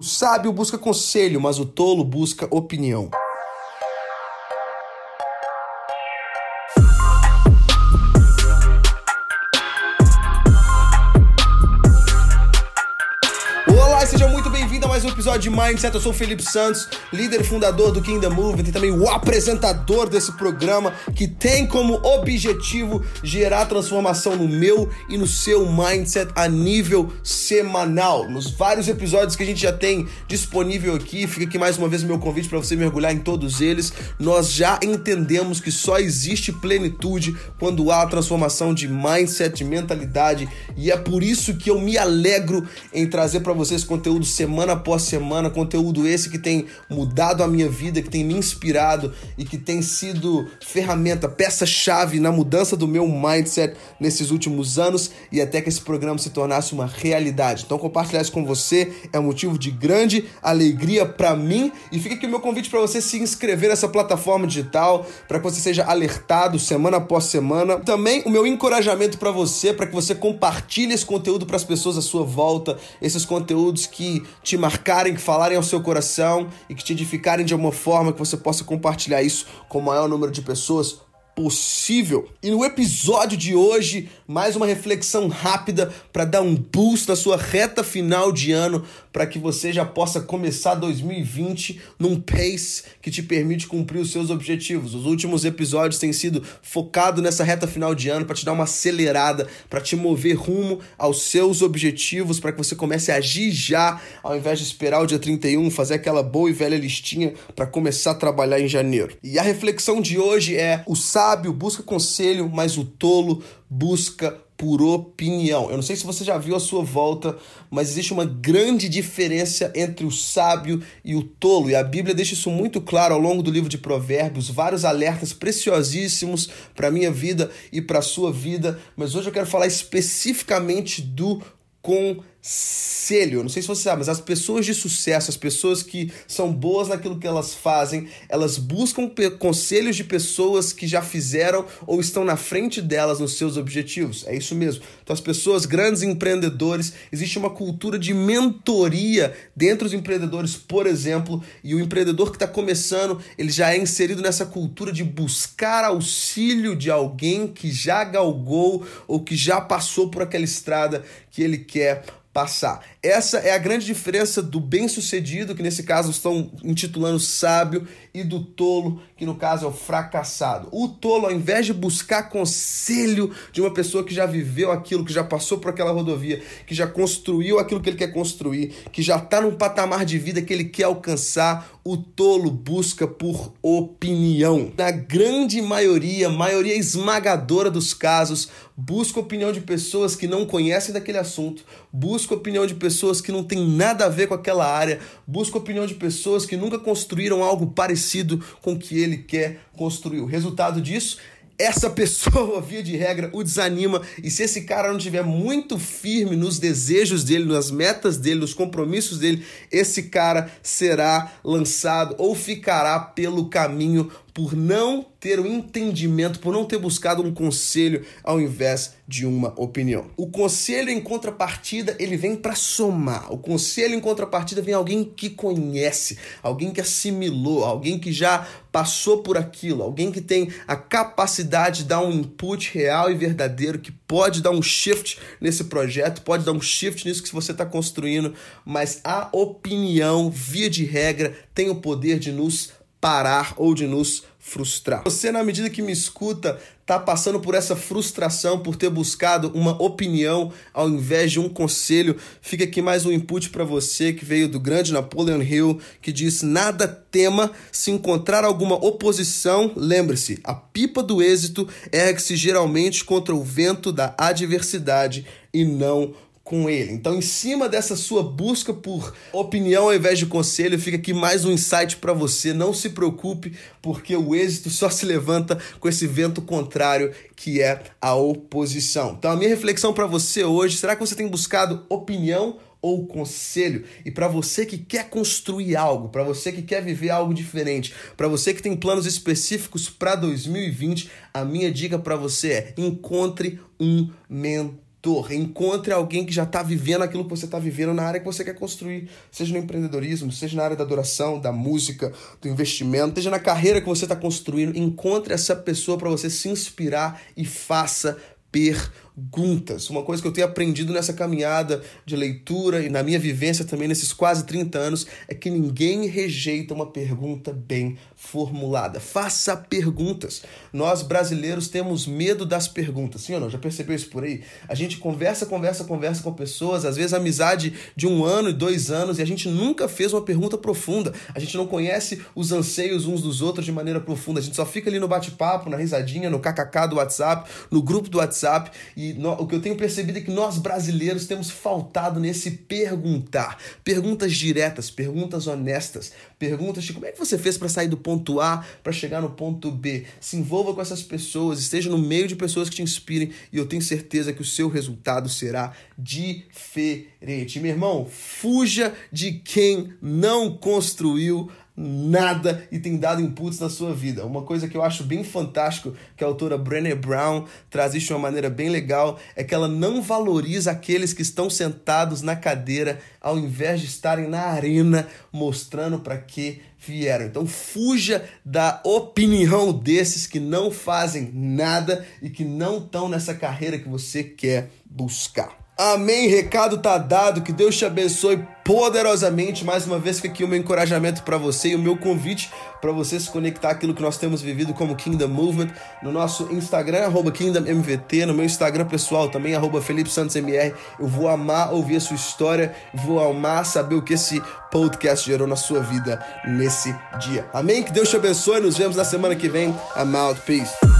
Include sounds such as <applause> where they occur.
O sábio busca conselho, mas o tolo busca opinião. Mais um episódio de Mindset. Eu sou o Felipe Santos, líder e fundador do Kingdom Movement e também o apresentador desse programa que tem como objetivo gerar transformação no meu e no seu mindset a nível semanal. Nos vários episódios que a gente já tem disponível aqui, fica aqui mais uma vez o meu convite para você mergulhar em todos eles. Nós já entendemos que só existe plenitude quando há transformação de mindset, de mentalidade, e é por isso que eu me alegro em trazer para vocês conteúdo semana após após semana, conteúdo esse que tem mudado a minha vida, que tem me inspirado e que tem sido ferramenta, peça-chave na mudança do meu mindset nesses últimos anos e até que esse programa se tornasse uma realidade. Então compartilhar isso com você é um motivo de grande alegria para mim e fica aqui o meu convite para você se inscrever nessa plataforma digital, para que você seja alertado semana após semana. Também o meu encorajamento para você, para que você compartilhe esse conteúdo para as pessoas à sua volta, esses conteúdos que te marcarem, que falarem ao seu coração e que te edificarem de uma forma que você possa compartilhar isso com o maior número de pessoas possível. E no episódio de hoje, mais uma reflexão rápida para dar um boost na sua reta final de ano, para que você já possa começar 2020 num pace que te permite cumprir os seus objetivos. Os últimos episódios têm sido focados nessa reta final de ano para te dar uma acelerada, para te mover rumo aos seus objetivos, para que você comece a agir já, ao invés de esperar o dia 31, fazer aquela boa e velha listinha para começar a trabalhar em janeiro. E a reflexão de hoje é o sábado sábio busca conselho, mas o tolo busca por opinião. Eu não sei se você já viu a sua volta, mas existe uma grande diferença entre o sábio e o tolo, e a Bíblia deixa isso muito claro ao longo do livro de Provérbios, vários alertas preciosíssimos para a minha vida e para a sua vida, mas hoje eu quero falar especificamente do conselho. Não sei se você sabe, mas as pessoas de sucesso, as pessoas que são boas naquilo que elas fazem, elas buscam conselhos de pessoas que já fizeram ou estão na frente delas nos seus objetivos. É isso mesmo. Então, as pessoas, grandes empreendedores, existe uma cultura de mentoria dentro dos empreendedores, por exemplo, e o empreendedor que está começando, ele já é inserido nessa cultura de buscar auxílio de alguém que já galgou ou que já passou por aquela estrada que ele quer passar. Essa é a grande diferença do bem-sucedido, que nesse caso estão intitulando sábio, e do tolo, que no caso é o fracassado. O tolo, ao invés de buscar conselho de uma pessoa que já viveu aquilo, que já passou por aquela rodovia, que já construiu aquilo que ele quer construir, que já está num patamar de vida que ele quer alcançar, o tolo busca por opinião. Na grande maioria, maioria esmagadora dos casos, busca opinião de pessoas que não conhecem daquele assunto, busca opinião de pessoas que não tem nada a ver com aquela área, busca opinião de pessoas que nunca construíram algo parecido com o que ele quer construir. O resultado disso essa <laughs> pessoa, via de regra, o desanima. E se esse cara não estiver muito firme nos desejos dele, nas metas dele, nos compromissos dele, esse cara será lançado ou ficará pelo caminho por não ter o um entendimento, por não ter buscado um conselho ao invés de uma opinião. O conselho em contrapartida, ele vem para somar. O conselho em contrapartida vem alguém que conhece, alguém que assimilou, alguém que já passou por aquilo, alguém que tem a capacidade de dar um input real e verdadeiro, que pode dar um shift nesse projeto, pode dar um shift nisso que você está construindo, mas a opinião, via de regra, tem o poder de nos parar ou de nos frustrar. Você, na medida que me escuta, está passando por essa frustração por ter buscado uma opinião ao invés de um conselho, fica aqui mais um input para você que veio do grande Napoleon Hill, que diz: Nada tema se encontrar alguma oposição. Lembre-se, a pipa do êxito ergue-se geralmente contra o vento da adversidade e não com ele. Então, em cima dessa sua busca por opinião ao invés de conselho, fica aqui mais um insight para você. Não se preocupe, porque o êxito só se levanta com esse vento contrário que é a oposição. Então, a minha reflexão para você hoje, será que você tem buscado opinião ou conselho. E para você que quer construir algo, para você que quer viver algo diferente, para você que tem planos específicos para 2020, a minha dica para você é: encontre um mentor mentor, encontre alguém que já está vivendo aquilo que você está vivendo na área que você quer construir, seja no empreendedorismo, seja na área da adoração, da música, do investimento, seja na carreira que você está construindo, encontre essa pessoa para você se inspirar e faça perguntas. Uma coisa que eu tenho aprendido nessa caminhada de leitura e na minha vivência também nesses quase 30 anos é que ninguém rejeita uma pergunta bem formulada. Faça perguntas. Nós brasileiros temos medo das perguntas, sim ou não? Já percebeu isso por aí? A gente conversa, conversa, conversa com pessoas, às vezes amizade de um ano e dois anos, e a gente nunca fez uma pergunta profunda. A gente não conhece os anseios uns dos outros de maneira profunda. A gente só fica ali no bate-papo, na risadinha, no kkk do WhatsApp, no grupo do WhatsApp. E no, o que eu tenho percebido é que nós brasileiros temos faltado nesse perguntar. Perguntas diretas, perguntas honestas, perguntas de como é que você fez para sair do ponto A para chegar no ponto B. Se envolva com essas pessoas, esteja no meio de pessoas que te inspirem e eu tenho certeza que o seu resultado será diferente. Meu irmão, fuja de quem não construiu nada e tem dado inputs na sua vida. Uma coisa que eu acho bem fantástico que a autora Brené Brown traz isso de uma maneira bem legal é que ela não valoriza aqueles que estão sentados na cadeira ao invés de estarem na arena mostrando para que vieram. Então fuja da opinião desses que não fazem nada e que não estão nessa carreira que você quer buscar. Amém. Recado tá dado. Que Deus te abençoe poderosamente. Mais uma vez, fica aqui o meu encorajamento para você e o meu convite para você se conectar àquilo que nós temos vivido como Kingdom Movement no nosso Instagram, arroba KingdomMVT, no meu Instagram pessoal também, arroba Felipe Santos MR. Eu vou amar ouvir a sua história, vou amar saber o que esse podcast gerou na sua vida nesse dia. Amém? Que Deus te abençoe. Nos vemos na semana que vem. I'm out. Peace.